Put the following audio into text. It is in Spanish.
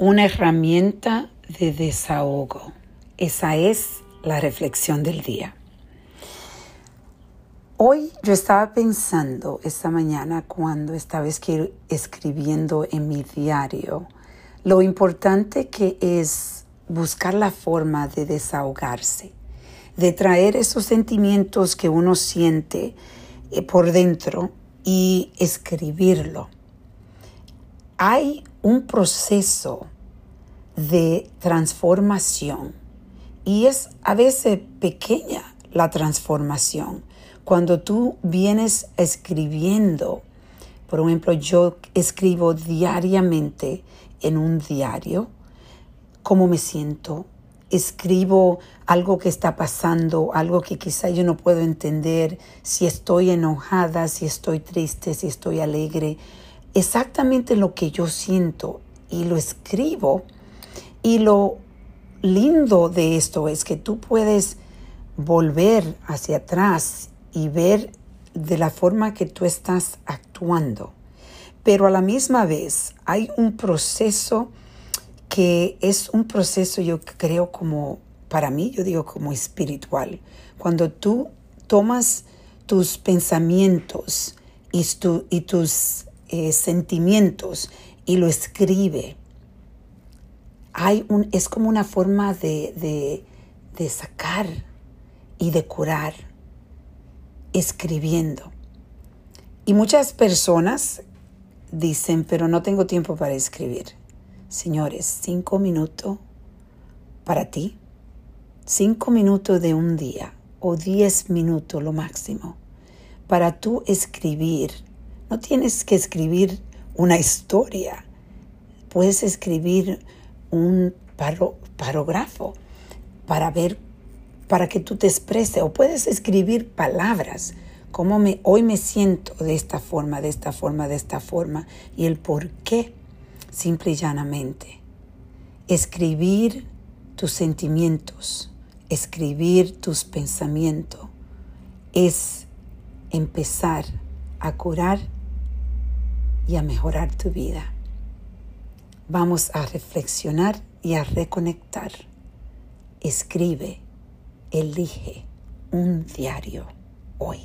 una herramienta de desahogo. Esa es la reflexión del día. Hoy yo estaba pensando esta mañana cuando estaba escribiendo en mi diario lo importante que es buscar la forma de desahogarse, de traer esos sentimientos que uno siente eh, por dentro y escribirlo. Hay un proceso de transformación. Y es a veces pequeña la transformación. Cuando tú vienes escribiendo, por ejemplo, yo escribo diariamente en un diario cómo me siento, escribo algo que está pasando, algo que quizá yo no puedo entender, si estoy enojada, si estoy triste, si estoy alegre, exactamente lo que yo siento y lo escribo. Y lo lindo de esto es que tú puedes volver hacia atrás y ver de la forma que tú estás actuando. Pero a la misma vez hay un proceso que es un proceso yo creo como, para mí yo digo como espiritual. Cuando tú tomas tus pensamientos y, y tus eh, sentimientos y lo escribe, hay un, es como una forma de, de, de sacar y de curar escribiendo. Y muchas personas dicen, pero no tengo tiempo para escribir. Señores, cinco minutos para ti, cinco minutos de un día o diez minutos lo máximo para tú escribir. No tienes que escribir una historia, puedes escribir un parógrafo para ver, para que tú te expreses, o puedes escribir palabras, como me, hoy me siento de esta forma, de esta forma, de esta forma, y el por qué, simple y llanamente. Escribir tus sentimientos, escribir tus pensamientos, es empezar a curar y a mejorar tu vida. Vamos a reflexionar y a reconectar. Escribe, elige un diario hoy.